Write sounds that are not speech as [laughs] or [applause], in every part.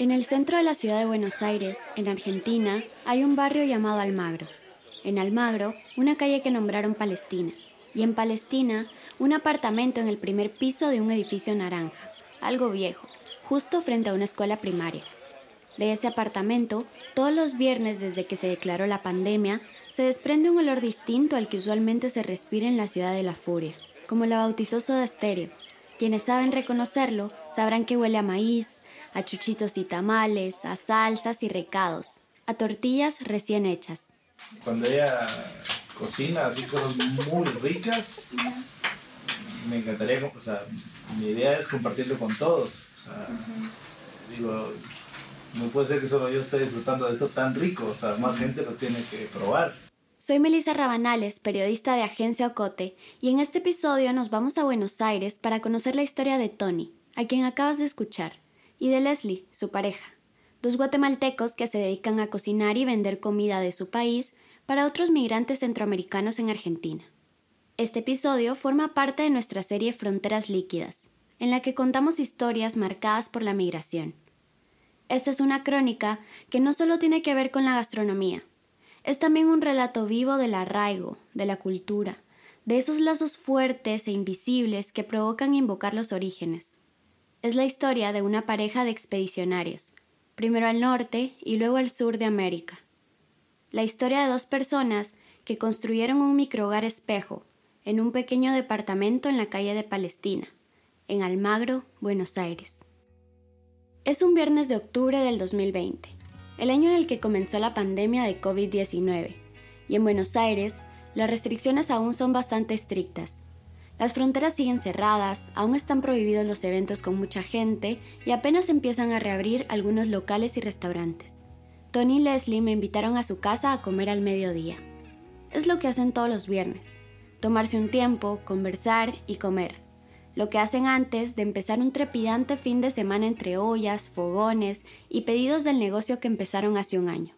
En el centro de la ciudad de Buenos Aires, en Argentina, hay un barrio llamado Almagro. En Almagro, una calle que nombraron Palestina. Y en Palestina, un apartamento en el primer piso de un edificio naranja, algo viejo, justo frente a una escuela primaria. De ese apartamento, todos los viernes desde que se declaró la pandemia, se desprende un olor distinto al que usualmente se respira en la ciudad de la furia, como la bautizó Soda Stereo. Quienes saben reconocerlo sabrán que huele a maíz, a chuchitos y tamales, a salsas y recados, a tortillas recién hechas. Cuando ella cocina así cosas muy ricas, me encantaría, o sea, mi idea es compartirlo con todos. O sea, digo, no puede ser que solo yo esté disfrutando de esto tan rico, o sea, más gente lo tiene que probar. Soy Melissa Rabanales, periodista de Agencia Ocote, y en este episodio nos vamos a Buenos Aires para conocer la historia de Tony, a quien acabas de escuchar y de Leslie, su pareja, dos guatemaltecos que se dedican a cocinar y vender comida de su país para otros migrantes centroamericanos en Argentina. Este episodio forma parte de nuestra serie Fronteras Líquidas, en la que contamos historias marcadas por la migración. Esta es una crónica que no solo tiene que ver con la gastronomía, es también un relato vivo del arraigo, de la cultura, de esos lazos fuertes e invisibles que provocan invocar los orígenes. Es la historia de una pareja de expedicionarios, primero al norte y luego al sur de América. La historia de dos personas que construyeron un microhogar espejo en un pequeño departamento en la calle de Palestina, en Almagro, Buenos Aires. Es un viernes de octubre del 2020, el año en el que comenzó la pandemia de COVID-19, y en Buenos Aires las restricciones aún son bastante estrictas, las fronteras siguen cerradas, aún están prohibidos los eventos con mucha gente y apenas empiezan a reabrir algunos locales y restaurantes. Tony y Leslie me invitaron a su casa a comer al mediodía. Es lo que hacen todos los viernes, tomarse un tiempo, conversar y comer. Lo que hacen antes de empezar un trepidante fin de semana entre ollas, fogones y pedidos del negocio que empezaron hace un año.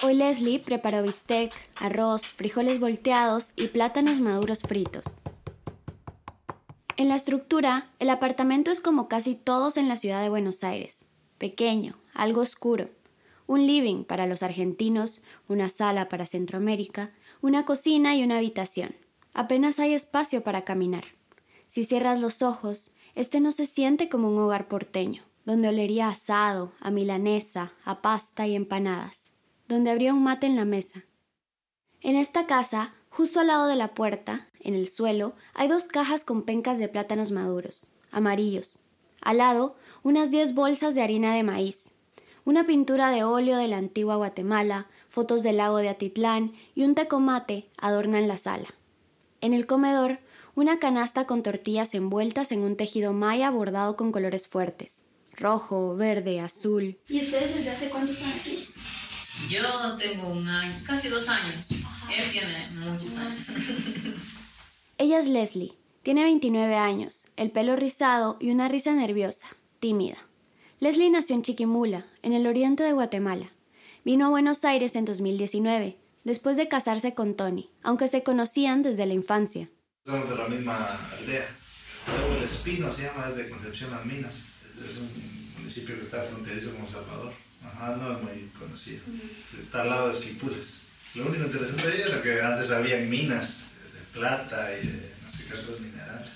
Hoy Leslie preparó bistec, arroz, frijoles volteados y plátanos maduros fritos. En la estructura, el apartamento es como casi todos en la ciudad de Buenos Aires. Pequeño, algo oscuro. Un living para los argentinos, una sala para Centroamérica, una cocina y una habitación. Apenas hay espacio para caminar. Si cierras los ojos, este no se siente como un hogar porteño, donde olería asado, a milanesa, a pasta y empanadas donde habría un mate en la mesa. En esta casa, justo al lado de la puerta, en el suelo, hay dos cajas con pencas de plátanos maduros, amarillos. Al lado, unas diez bolsas de harina de maíz, una pintura de óleo de la antigua Guatemala, fotos del lago de Atitlán y un tecomate adornan la sala. En el comedor, una canasta con tortillas envueltas en un tejido maya bordado con colores fuertes, rojo, verde, azul. ¿Y ustedes desde hace cuánto están aquí? Yo tengo un año, casi dos años. Él tiene muchos años. [laughs] Ella es Leslie. Tiene 29 años, el pelo rizado y una risa nerviosa, tímida. Leslie nació en Chiquimula, en el oriente de Guatemala. Vino a Buenos Aires en 2019, después de casarse con Tony, aunque se conocían desde la infancia. Somos de la misma aldea. El Espino se llama, es de Concepción Alminas. Este es un municipio que está fronterizo con Salvador. Ajá, no es muy conocido. Está al lado de Esquipules. Lo único interesante de ella es que antes había minas de plata y de no sé qué otros minerales.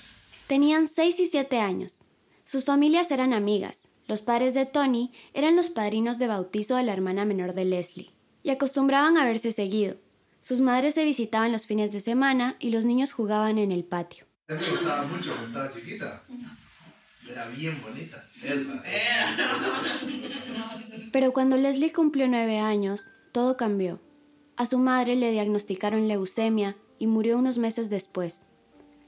Tenían 6 y 7 años. Sus familias eran amigas. Los padres de Tony eran los padrinos de bautizo de la hermana menor de Leslie y acostumbraban a verse seguido. Sus madres se visitaban los fines de semana y los niños jugaban en el patio. A mí me gustaba mucho cuando estaba chiquita. Era bien bonita. [laughs] Pero cuando Leslie cumplió nueve años, todo cambió. A su madre le diagnosticaron leucemia y murió unos meses después.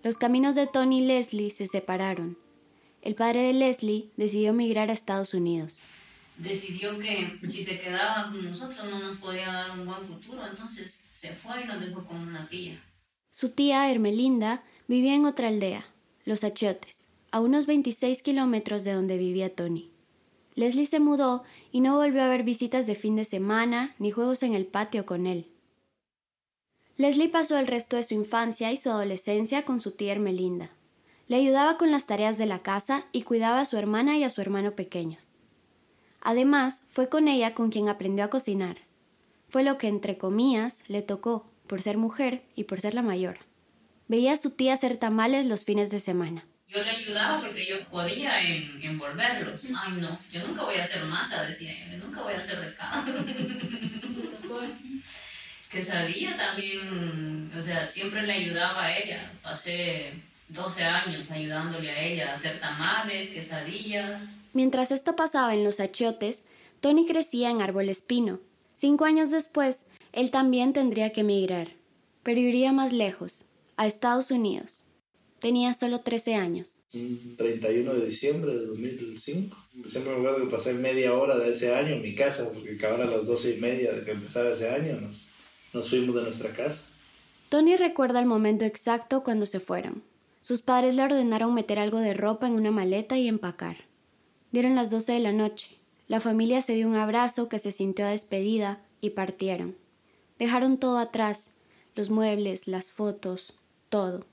Los caminos de Tony y Leslie se separaron. El padre de Leslie decidió emigrar a Estados Unidos. decidió que si se quedaba con nosotros no nos podía dar un buen futuro, entonces se fue y nos dejó con una tía. Su tía Hermelinda vivía en otra aldea, Los Achiotes, a unos 26 kilómetros de donde vivía Tony. Leslie se mudó y no volvió a ver visitas de fin de semana ni juegos en el patio con él. Leslie pasó el resto de su infancia y su adolescencia con su tía Hermelinda. Le ayudaba con las tareas de la casa y cuidaba a su hermana y a su hermano pequeños. Además, fue con ella con quien aprendió a cocinar. Fue lo que, entre comillas, le tocó, por ser mujer y por ser la mayor. Veía a su tía hacer tamales los fines de semana. Yo le ayudaba porque yo podía en, envolverlos. Ay, no, yo nunca voy a hacer masa, decía yo, nunca voy a hacer recado. [laughs] que sabía también, o sea, siempre le ayudaba a ella. Pasé 12 años ayudándole a ella a hacer tamales, quesadillas. Mientras esto pasaba en los achiotes, Tony crecía en Árbol Espino. Cinco años después, él también tendría que emigrar, pero iría más lejos, a Estados Unidos. Tenía solo 13 años. 31 de diciembre de 2005. Siempre me acuerdo que pasé media hora de ese año en mi casa, porque acabaron las 12 y media de que empezaba ese año. Nos, nos fuimos de nuestra casa. Tony recuerda el momento exacto cuando se fueron. Sus padres le ordenaron meter algo de ropa en una maleta y empacar. Dieron las 12 de la noche. La familia se dio un abrazo que se sintió a despedida y partieron. Dejaron todo atrás, los muebles, las fotos, todo.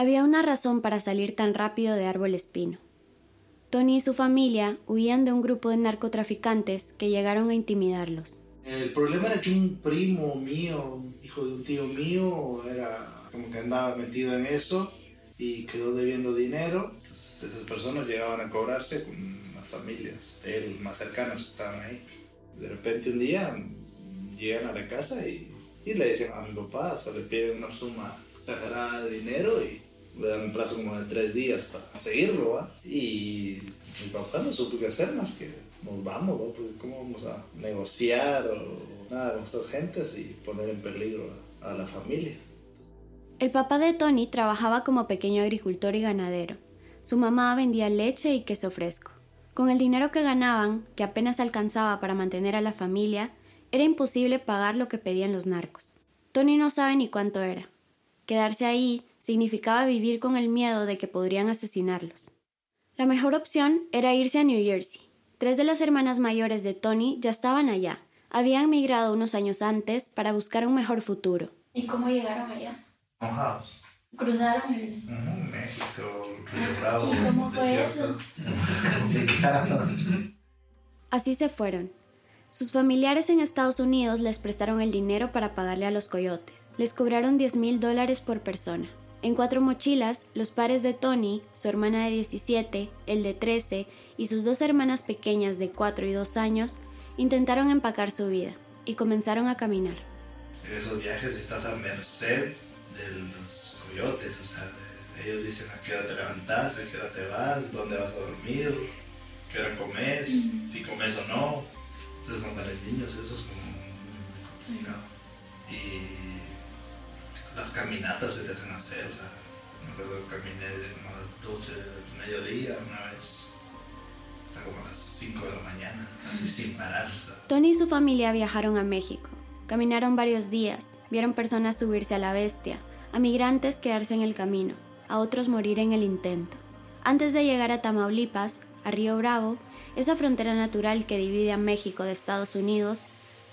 Había una razón para salir tan rápido de Árbol Espino. Tony y su familia huían de un grupo de narcotraficantes que llegaron a intimidarlos. El problema era que un primo mío, hijo de un tío mío, era como que andaba metido en eso y quedó debiendo dinero. Entonces esas personas llegaban a cobrarse con las familias él más cercanas que estaban ahí. De repente un día llegan a la casa y, y le dicen a mi papá, o sea, le piden una suma exagerada de dinero y le dan un plazo como de tres días para conseguirlo, ¿va? Y mi papá no supo qué hacer más que nos vamos, ¿va? Porque cómo vamos a negociar o nada con estas gentes y poner en peligro a, a la familia. El papá de Tony trabajaba como pequeño agricultor y ganadero. Su mamá vendía leche y queso fresco. Con el dinero que ganaban, que apenas alcanzaba para mantener a la familia, era imposible pagar lo que pedían los narcos. Tony no sabe ni cuánto era. Quedarse ahí significaba vivir con el miedo de que podrían asesinarlos. La mejor opción era irse a New Jersey. Tres de las hermanas mayores de Tony ya estaban allá. Habían migrado unos años antes para buscar un mejor futuro. ¿Y cómo llegaron allá? Mojados. Cruzaron el... México, Río Bravo, ¿Y cómo fue desierto. [laughs] Así se fueron. Sus familiares en Estados Unidos les prestaron el dinero para pagarle a los coyotes. Les cobraron 10 mil dólares por persona. En cuatro mochilas, los pares de Tony, su hermana de 17, el de 13 y sus dos hermanas pequeñas de 4 y 2 años intentaron empacar su vida y comenzaron a caminar. En esos viajes estás a merced de los coyotes, o sea, ellos dicen a qué hora te levantas, a qué hora te vas, dónde vas a dormir, qué hora comes, si comes o no. Entonces, cuando eres niños, eso es como muy complicado. Y las caminatas se te hacen hacer, o sea, me acuerdo que caminé de como a las 12 del mediodía una vez, hasta como a las 5 de la mañana, así sin parar, o sea. Tony y su familia viajaron a México. Caminaron varios días, vieron personas subirse a la bestia, a migrantes quedarse en el camino, a otros morir en el intento. Antes de llegar a Tamaulipas, a Río Bravo, esa frontera natural que divide a México de Estados Unidos,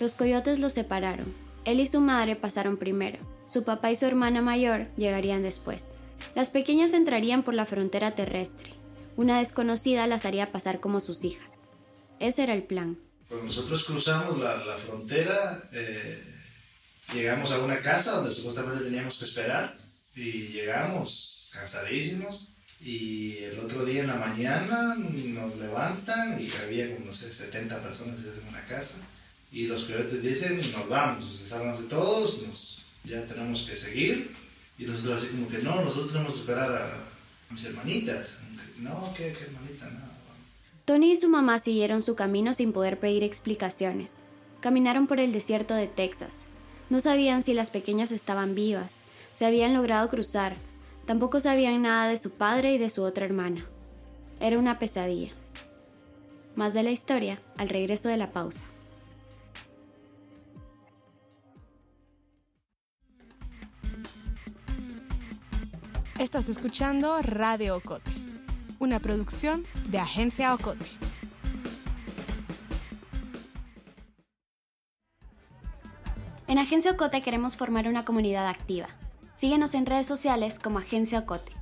los coyotes los separaron. Él y su madre pasaron primero. Su papá y su hermana mayor llegarían después. Las pequeñas entrarían por la frontera terrestre. Una desconocida las haría pasar como sus hijas. Ese era el plan. Pues nosotros cruzamos la, frontera, eh, llegamos a una casa donde supuestamente teníamos que esperar y llegamos cansadísimos y el otro día en la mañana nos levantan y había como, no sé, 70 personas en una casa y los coyotes dicen, nos vamos, o sea, sálganse todos, nos, ya tenemos que seguir y nosotros así como que no, nosotros tenemos que esperar a, mis hermanitas. No, ¿qué, qué hermanita? No. Tony y su mamá siguieron su camino sin poder pedir explicaciones. Caminaron por el desierto de Texas. No sabían si las pequeñas estaban vivas, se habían logrado cruzar, tampoco sabían nada de su padre y de su otra hermana. Era una pesadilla. Más de la historia al regreso de la pausa. Estás escuchando Radio Ocote, una producción de Agencia Ocote. En Agencia Ocote queremos formar una comunidad activa. Síguenos en redes sociales como Agencia Ocote.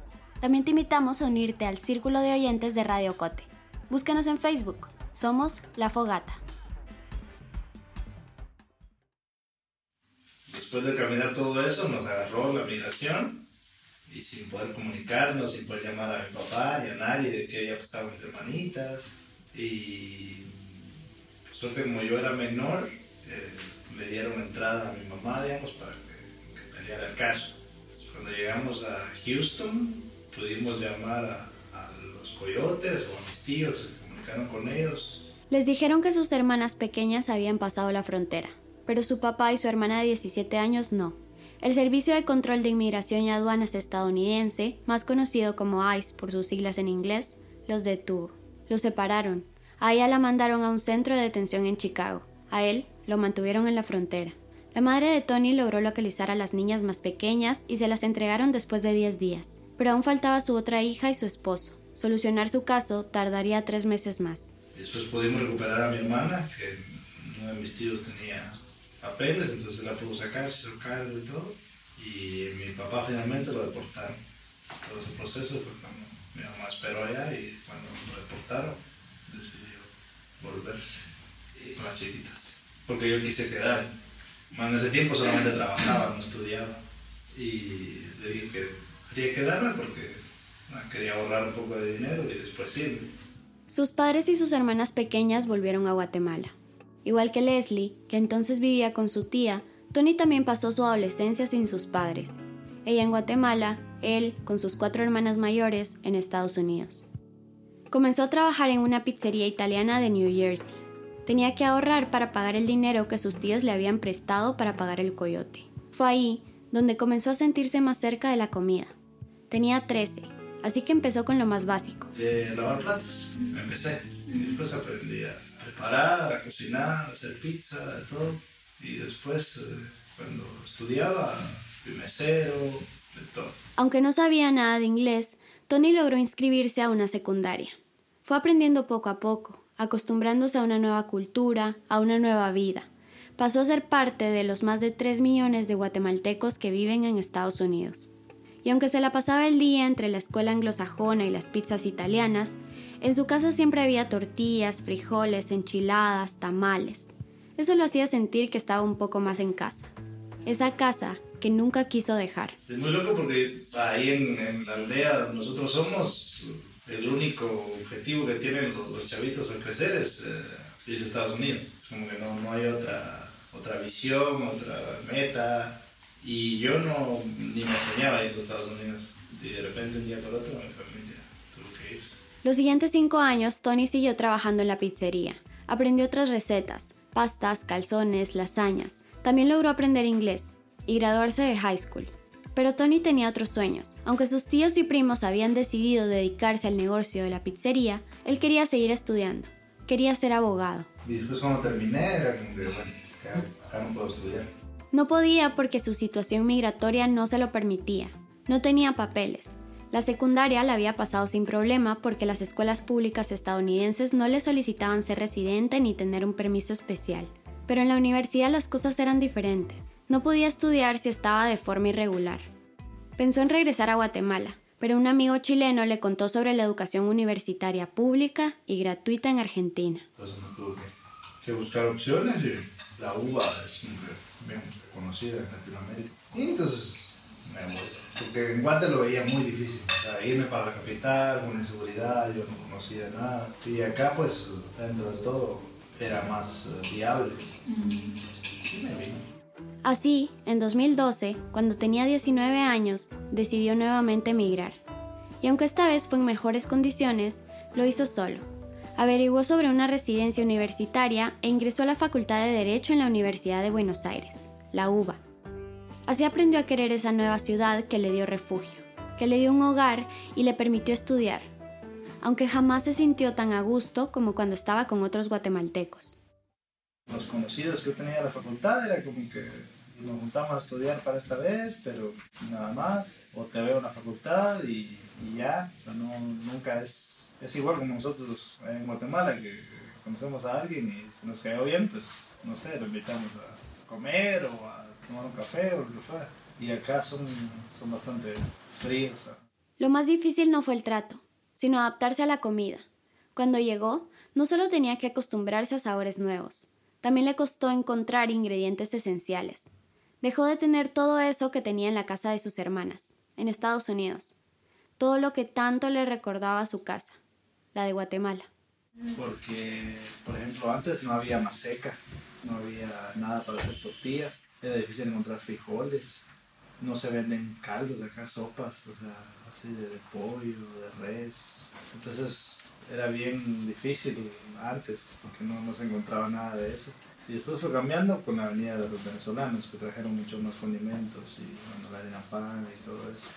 También te invitamos a unirte al círculo de oyentes de Radio Ocote. Búscanos en Facebook. Somos La Fogata. Después de caminar todo eso, nos agarró la migración y sin poder comunicarnos, sin poder llamar a mi papá ni a nadie de que había pasado mis hermanitas. Y pues, suerte como yo era menor, eh, le dieron entrada a mi mamá, digamos, para que, que peleara el caso. Cuando llegamos a Houston, pudimos llamar a, a los coyotes o a mis tíos, se comunicaron con ellos. Les dijeron que sus hermanas pequeñas habían pasado la frontera, pero su papá y su hermana de 17 años no. El Servicio de Control de Inmigración y Aduanas estadounidense, más conocido como ICE por sus siglas en inglés, los detuvo. Los separaron. A ella la mandaron a un centro de detención en Chicago. A él lo mantuvieron en la frontera. La madre de Tony logró localizar a las niñas más pequeñas y se las entregaron después de 10 días. Pero aún faltaba su otra hija y su esposo. Solucionar su caso tardaría tres meses más. Después pudimos recuperar a mi hermana, que uno de mis tíos tenía papeles, entonces la pudo sacar, se hizo cargo y todo. Y mi papá finalmente lo deportaron. Todo ese proceso fue cuando mi mamá esperó allá y cuando lo deportaron decidió volverse y con las chiquitas. Porque yo quise quedar. En ese tiempo solamente trabajaba, no estudiaba. Y le dije que quería quedarme porque ah, quería ahorrar un poco de dinero y después irme. Sus padres y sus hermanas pequeñas volvieron a Guatemala. Igual que Leslie, que entonces vivía con su tía, Tony también pasó su adolescencia sin sus padres. Ella en Guatemala, él con sus cuatro hermanas mayores en Estados Unidos. Comenzó a trabajar en una pizzería italiana de New Jersey. Tenía que ahorrar para pagar el dinero que sus tíos le habían prestado para pagar el coyote. Fue ahí donde comenzó a sentirse más cerca de la comida. Tenía 13, así que empezó con lo más básico. De lavar platos, empecé. Y después aprendí a preparar, a cocinar, a hacer pizza, todo. Y después, eh, cuando estudiaba, fui mesero, de todo. Aunque no sabía nada de inglés, Tony logró inscribirse a una secundaria. Fue aprendiendo poco a poco, acostumbrándose a una nueva cultura, a una nueva vida. Pasó a ser parte de los más de 3 millones de guatemaltecos que viven en Estados Unidos. Y aunque se la pasaba el día entre la escuela anglosajona y las pizzas italianas, en su casa siempre había tortillas, frijoles, enchiladas, tamales. Eso lo hacía sentir que estaba un poco más en casa. Esa casa que nunca quiso dejar. Es muy loco porque ahí en, en la aldea nosotros somos, el único objetivo que tienen los, los chavitos al crecer es eh, Estados Unidos. Es como que no, no hay otra, otra visión, otra meta. Y yo no, ni me soñaba ir a Estados Unidos. Y de repente, un día por otro, mi familia tuvo que irse. Los siguientes cinco años, Tony siguió trabajando en la pizzería. Aprendió otras recetas, pastas, calzones, lasañas. También logró aprender inglés y graduarse de high school. Pero Tony tenía otros sueños. Aunque sus tíos y primos habían decidido dedicarse al negocio de la pizzería, él quería seguir estudiando. Quería ser abogado. Y después cuando terminé, era como que, bueno, acá, acá no puedo estudiar. No podía porque su situación migratoria no se lo permitía. No tenía papeles. La secundaria la había pasado sin problema porque las escuelas públicas estadounidenses no le solicitaban ser residente ni tener un permiso especial. Pero en la universidad las cosas eran diferentes. No podía estudiar si estaba de forma irregular. Pensó en regresar a Guatemala, pero un amigo chileno le contó sobre la educación universitaria pública y gratuita en Argentina. Que, buscar opciones y la UBA es bien reconocida en Latinoamérica. Y entonces me voy. Porque en Guate lo veía muy difícil. O sea, irme para la capital con inseguridad, yo no conocía nada. Y acá pues dentro de todo era más eh, viable. Y me vine. Así, en 2012, cuando tenía 19 años, decidió nuevamente emigrar. Y aunque esta vez fue en mejores condiciones, lo hizo solo. Averiguó sobre una residencia universitaria e ingresó a la Facultad de Derecho en la Universidad de Buenos Aires, la UBA. Así aprendió a querer esa nueva ciudad que le dio refugio, que le dio un hogar y le permitió estudiar. aunque jamás se sintió tan a gusto como cuando estaba con otros guatemaltecos. Los conocidos que yo tenía en la facultad era como que nos juntamos a estudiar para esta vez, pero nada más, o te veo en la facultad y, ya, o sea, nunca es, es igual como nosotros en Guatemala, que conocemos a alguien y si nos cayó bien, pues no sé, lo invitamos a comer o a tomar un café o lo que fuera. Y acá son, son bastante fríos. Lo más difícil no fue el trato, sino adaptarse a la comida. Cuando llegó, no solo tenía que acostumbrarse a sabores nuevos, también le costó encontrar ingredientes esenciales. Dejó de tener todo eso que tenía en la casa de sus hermanas, en Estados Unidos, todo lo que tanto le recordaba a su casa, la de Guatemala. Porque, por ejemplo, antes no había maseca, no había nada para hacer tortillas, era difícil encontrar frijoles, no se venden caldos acá, sopas, o sea, así de, de pollo, de res. Entonces era bien difícil antes, porque no, no se encontraba nada de eso. Y después fue cambiando con la venida de los venezolanos, que trajeron muchos más condimentos y bueno, la harina pan y todo eso.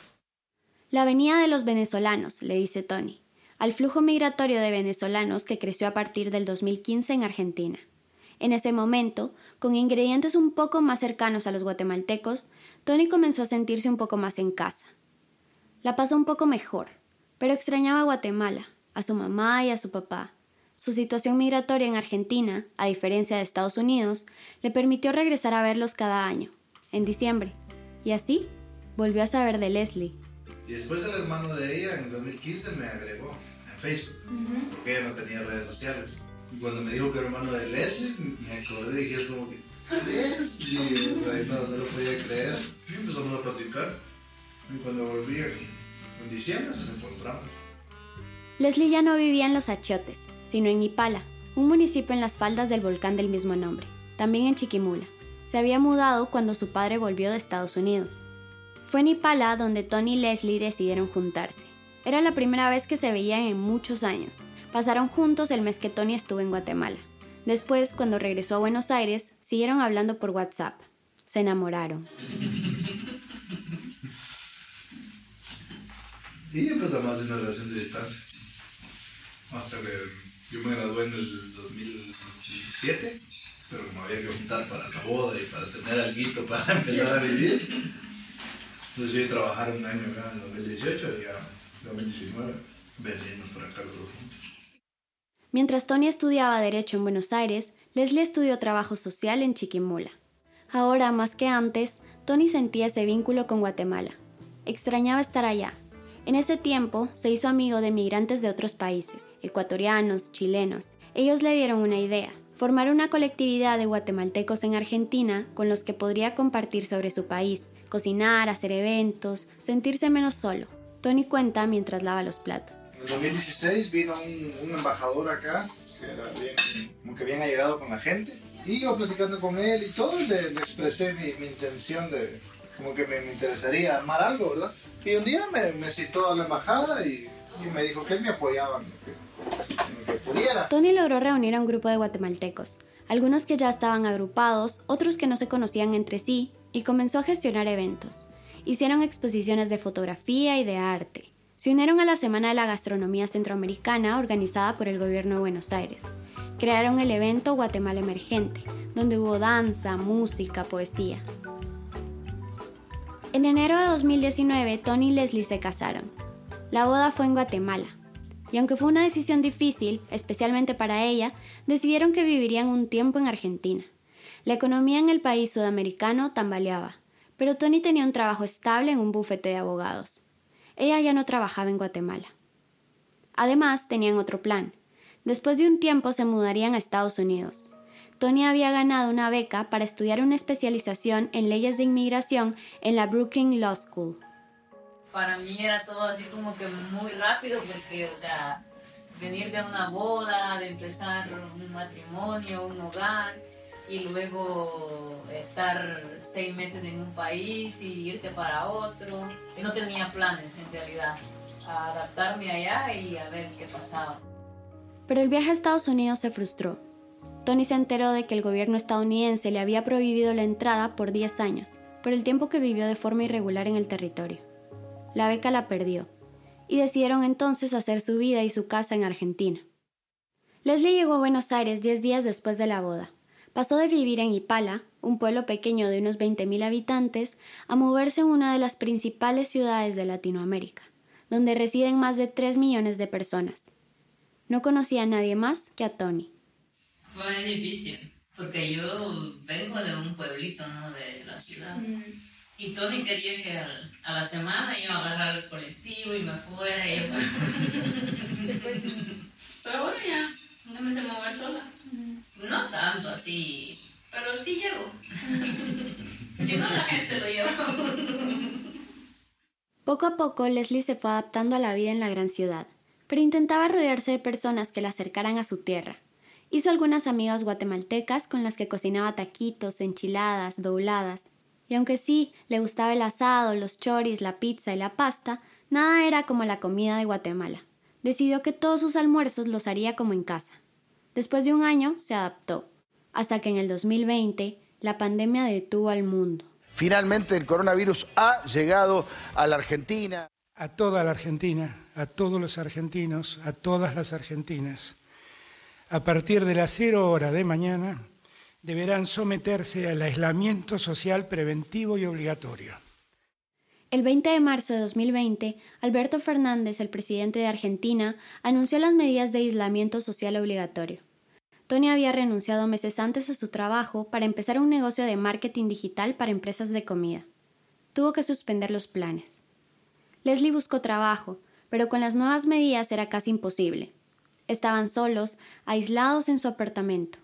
La venida de los venezolanos, le dice Tony, al flujo migratorio de venezolanos que creció a partir del 2015 en Argentina. En ese momento, con ingredientes un poco más cercanos a los guatemaltecos, Tony comenzó a sentirse un poco más en casa. La pasó un poco mejor, pero extrañaba a Guatemala, a su mamá y a su papá. Su situación migratoria en Argentina, a diferencia de Estados Unidos, le permitió regresar a verlos cada año, en diciembre. Y así, volvió a saber de Leslie. Y después el hermano de ella, en el 2015, me agregó en Facebook, porque ella no tenía redes sociales. Y cuando me dijo que era hermano de Leslie, me acordé y dije, es como que, ¿ves? Y ahí no, no lo podía creer. Y empezamos a platicar. Y cuando volví en, en diciembre, nos encontramos. Leslie ya no vivía en Los Achiotes, sino en Ipala, un municipio en las faldas del volcán del mismo nombre, también en Chiquimula. Se había mudado cuando su padre volvió de Estados Unidos. Fue en Ipala donde Tony y Leslie decidieron juntarse. Era la primera vez que se veían en muchos años. Pasaron juntos el mes que Tony estuvo en Guatemala. Después, cuando regresó a Buenos Aires, siguieron hablando por WhatsApp. Se enamoraron. [laughs] Y empezamos a hacer una relación de distancia. Hasta que yo me gradué en el 2017, pero como había que juntar para la boda y para tener algo para empezar a vivir, decidí trabajar un año acá en el 2018 y ya en 2019 venimos por acá los juntos. Mientras Tony estudiaba Derecho en Buenos Aires, Leslie estudió Trabajo Social en Chiquimula. Ahora, más que antes, Tony sentía ese vínculo con Guatemala. Extrañaba estar allá. En ese tiempo se hizo amigo de migrantes de otros países, ecuatorianos, chilenos. Ellos le dieron una idea, formar una colectividad de guatemaltecos en Argentina con los que podría compartir sobre su país, cocinar, hacer eventos, sentirse menos solo. Tony cuenta mientras lava los platos. En el 2016 vino un, un embajador acá, que era bien, como que bien allegado con la gente, y yo platicando con él y todo, le, le expresé mi, mi, intención de, como que me, me, interesaría armar algo, ¿verdad? Y un día me, me citó a la embajada y, y, me dijo que él me apoyaba en lo que, en lo que pudiera. Tony logró reunir a un grupo de guatemaltecos, algunos que ya estaban agrupados, otros que no se conocían entre sí, y comenzó a gestionar eventos. Hicieron exposiciones de fotografía y de arte. Se unieron a la Semana de la Gastronomía Centroamericana organizada por el gobierno de Buenos Aires. Crearon el evento Guatemala Emergente, donde hubo danza, música, poesía. En enero de 2019, Tony y Leslie se casaron. La boda fue en Guatemala. Y aunque fue una decisión difícil, especialmente para ella, decidieron que vivirían un tiempo en Argentina. La economía en el país sudamericano tambaleaba, pero Tony tenía un trabajo estable en un bufete de abogados. Ella ya no trabajaba en Guatemala. Además, tenían otro plan. Después de un tiempo se mudarían a Estados Unidos. Tony había ganado una beca para estudiar una especialización en leyes de inmigración en la Brooklyn Law School. Para mí era todo así como que muy rápido porque, o sea, venir de una boda, de empezar un matrimonio, un hogar y luego estar seis meses en un país y irte para otro. Y no tenía planes en realidad, a adaptarme allá y a ver qué pasaba. Pero el viaje a Estados Unidos se frustró. Tony se enteró de que el gobierno estadounidense le había prohibido la entrada por 10 años, por el tiempo que vivió de forma irregular en el territorio. La beca la perdió, y decidieron entonces hacer su vida y su casa en Argentina. Leslie llegó a Buenos Aires diez días después de la boda. Pasó de vivir en Ipala, un pueblo pequeño de unos 20.000 habitantes, a moverse en una de las principales ciudades de Latinoamérica, donde residen más de 3 millones de personas. No conocía a nadie más que a Tony. Fue difícil, porque yo vengo de un pueblito, ¿no? De la ciudad. Y Tony quería que a la semana yo agarrara el colectivo y me fuera. Y yo... [laughs] Pero bueno, ya, ya me sé mover sola. No tanto así, pero sí llego. si no, la gente lo lleva. Poco a poco, Leslie se fue adaptando a la vida en la gran ciudad, pero intentaba rodearse de personas que la acercaran a su tierra. Hizo algunas amigas guatemaltecas con las que cocinaba taquitos, enchiladas, dobladas, y aunque sí le gustaba el asado, los choris, la pizza y la pasta, nada era como la comida de Guatemala. Decidió que todos sus almuerzos los haría como en casa. Después de un año se adaptó, hasta que en el 2020 la pandemia detuvo al mundo. Finalmente el coronavirus ha llegado a la Argentina. A toda la Argentina, a todos los argentinos, a todas las argentinas. A partir de las cero hora de mañana deberán someterse al aislamiento social preventivo y obligatorio. El 20 de marzo de 2020, Alberto Fernández, el presidente de Argentina, anunció las medidas de aislamiento social obligatorio. Tony había renunciado meses antes a su trabajo para empezar un negocio de marketing digital para empresas de comida. Tuvo que suspender los planes. Leslie buscó trabajo, pero con las nuevas medidas era casi imposible. Estaban solos, aislados en su apartamento.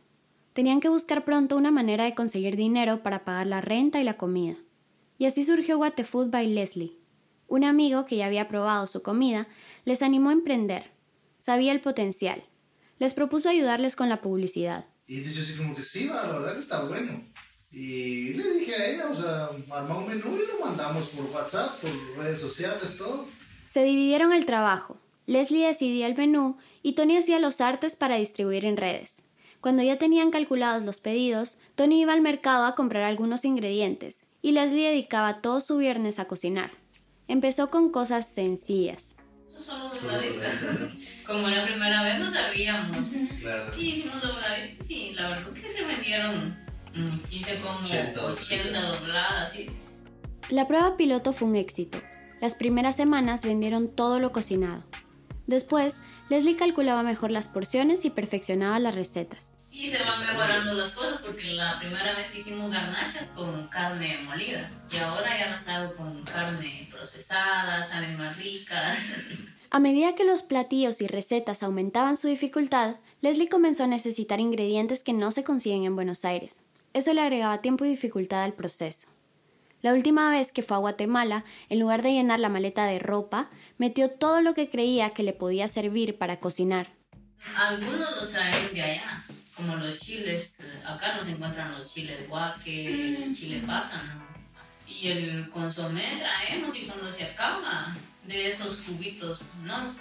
Tenían que buscar pronto una manera de conseguir dinero para pagar la renta y la comida. Y así surgió What the Food by Leslie. Un amigo que ya había probado su comida les animó a emprender. Sabía el potencial. Les propuso ayudarles con la publicidad. Y yo así como que sí, la verdad que está bueno. Y le dije a ella, o sea, armamos un menú y lo mandamos por WhatsApp, por redes sociales, todo. Se dividieron el trabajo. Leslie decidía el menú y Tony hacía los artes para distribuir en redes. Cuando ya tenían calculados los pedidos, Tony iba al mercado a comprar algunos ingredientes y Leslie dedicaba todo su viernes a cocinar. Empezó con cosas sencillas. Como la primera vez no sabíamos. Claro. Y hicimos dobladas. Sí, la verdad es que se vendieron. Mm, hice como 80, dobladas. Sí. La prueba piloto fue un éxito. Las primeras semanas vendieron todo lo cocinado. Después, Leslie calculaba mejor las porciones y perfeccionaba las recetas. Y se van mejorando las cosas porque la primera vez que hicimos garnachas con carne molida y ahora ya las hago con carne procesada, salen más ricas. [laughs] A medida que los platillos y recetas aumentaban su dificultad, Leslie comenzó a necesitar ingredientes que no se consiguen en Buenos Aires. Eso le agregaba tiempo y dificultad al proceso. La última vez que fue a Guatemala, en lugar de llenar la maleta de ropa, metió todo lo que creía que le podía servir para cocinar. Algunos los traen de allá, como los chiles, acá no se encuentran los chiles guaque, el chile pasa, Y el consomé traemos y cuando se acaba de esos cubitos, ¿no?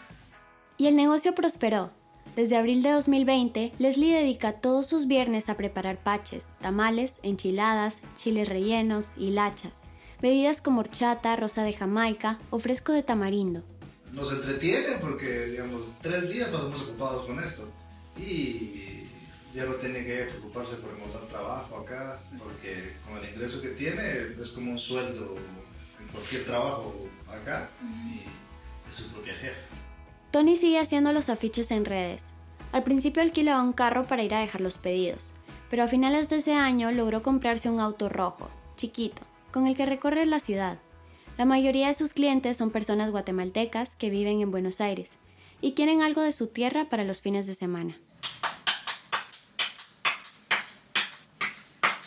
Y el negocio prosperó. Desde abril de 2020, Leslie dedica todos sus viernes a preparar paches, tamales, enchiladas, chiles rellenos y lachas, bebidas como horchata, rosa de Jamaica o fresco de tamarindo. Nos entretiene porque, digamos, tres días nos hemos ocupados con esto. Y ya no tiene que preocuparse por encontrar trabajo acá, porque con el ingreso que tiene es como un sueldo en cualquier trabajo acá y es su propia jefa. Tony sigue haciendo los afiches en redes. Al principio alquilaba un carro para ir a dejar los pedidos, pero a finales de ese año logró comprarse un auto rojo, chiquito, con el que recorre la ciudad. La mayoría de sus clientes son personas guatemaltecas que viven en Buenos Aires y quieren algo de su tierra para los fines de semana.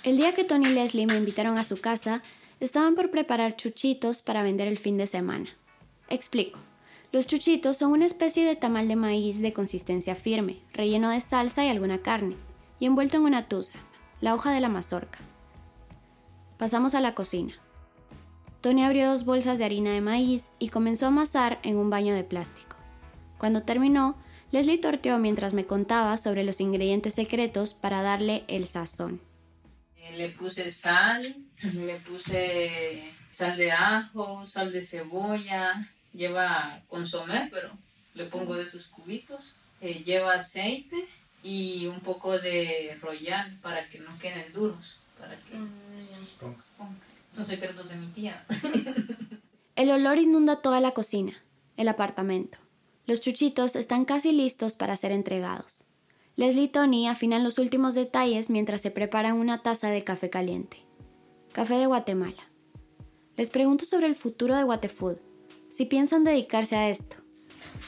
El día que Tony y Leslie me invitaron a su casa, estaban por preparar chuchitos para vender el fin de semana. Explico. Los chuchitos son una especie de tamal de maíz de consistencia firme, relleno de salsa y alguna carne, y envuelto en una tusa, la hoja de la mazorca. Pasamos a la cocina. Tony abrió dos bolsas de harina de maíz y comenzó a amasar en un baño de plástico. Cuando terminó, Leslie torteó mientras me contaba sobre los ingredientes secretos para darle el sazón. Le puse sal, le puse sal de ajo, sal de cebolla, lleva consomé, pero le pongo de esos cubitos. Eh, lleva aceite y un poco de royal para que no queden duros, para que son secretos de mi tía. [laughs] El olor inunda toda la cocina, el apartamento. Los chuchitos están casi listos para ser entregados. Leslie y Tony afinan los últimos detalles mientras se preparan una taza de café caliente. Café de Guatemala. Les pregunto sobre el futuro de Guatefood, si piensan dedicarse a esto.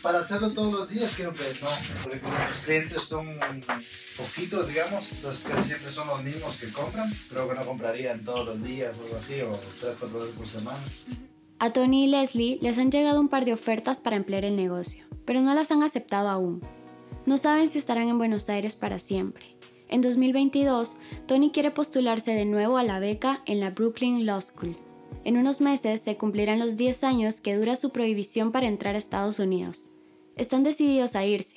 Para hacerlo todos los días creo que no, porque como los clientes son poquitos, digamos, entonces casi siempre son los mismos que compran, creo que no comprarían todos los días o algo así, o tres, cuatro veces por semana. A Tony y Leslie les han llegado un par de ofertas para emplear el negocio, pero no las han aceptado aún. No saben si estarán en Buenos Aires para siempre. En 2022, Tony quiere postularse de nuevo a la beca en la Brooklyn Law School. En unos meses se cumplirán los 10 años que dura su prohibición para entrar a Estados Unidos. Están decididos a irse.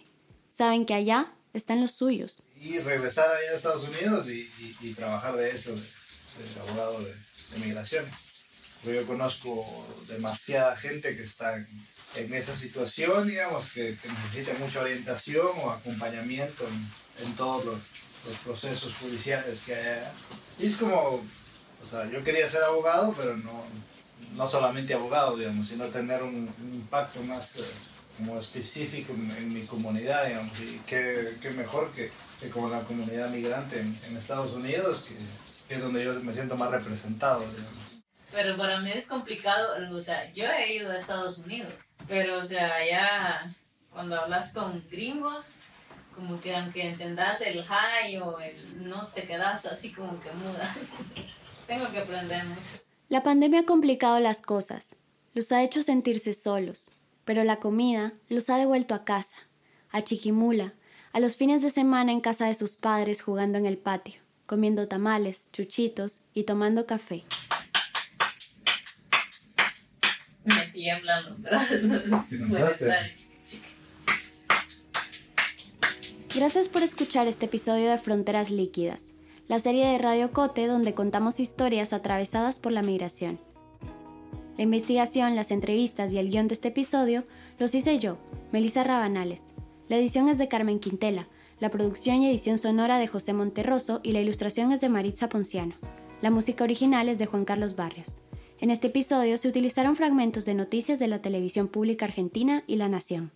Saben que allá están los suyos. Y regresar allá a Estados Unidos y, trabajar de eso, de, abogado de, de migraciones yo conozco demasiada gente que está en, esa situación, digamos, que, necesita mucha orientación o acompañamiento en, todos los, procesos judiciales que hay. Es como, o sea, yo quería ser abogado, pero no, no solamente abogado, digamos, sino tener un, impacto más eh, como específico en, mi comunidad, digamos, y qué, qué mejor que, que, como la comunidad migrante en, en Estados Unidos, que, que, es donde yo me siento más representado, digamos. Pero para mí es complicado, o sea, yo he ido a Estados Unidos, pero o sea, allá cuando hablas con gringos, como que aunque entendas el high o el no, te quedas así como que muda. [laughs] Tengo que aprender mucho. La pandemia ha complicado las cosas, los ha hecho sentirse solos, pero la comida los ha devuelto a casa, a Chiquimula, a los fines de semana en casa de sus padres jugando en el patio, comiendo tamales, chuchitos y tomando café. Me tiemblan los brazos. Gracias por escuchar este episodio de Fronteras Líquidas, la serie de Radio Cote donde contamos historias atravesadas por la migración. La investigación, las entrevistas y el guion de este episodio los hice yo, Melissa Rabanales. La edición es de Carmen Quintela, la producción y edición sonora de José Monterroso y la ilustración es de Maritza Ponciano. La música original es de Juan Carlos Barrios. En este episodio se utilizaron fragmentos de noticias de la televisión pública argentina y La Nación.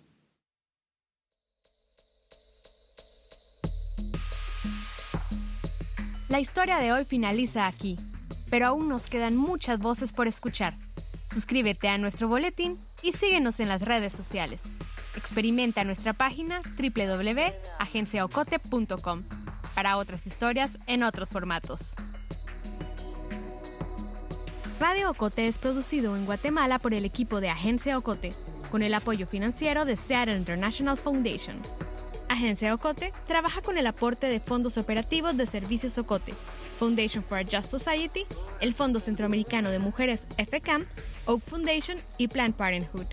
La historia de hoy finaliza aquí, pero aún nos quedan muchas voces por escuchar. Suscríbete a nuestro boletín y síguenos en las redes sociales. Experimenta nuestra página www.agenciaocote.com para otras historias en otros formatos. Radio Ocote es producido en Guatemala por el equipo de Agencia Ocote, con el apoyo financiero de Seattle International Foundation. Agencia Ocote trabaja con el aporte de fondos operativos de Servicios Ocote, Foundation for a Just Society, el Fondo Centroamericano de Mujeres FCAM, Oak Foundation y Planned Parenthood.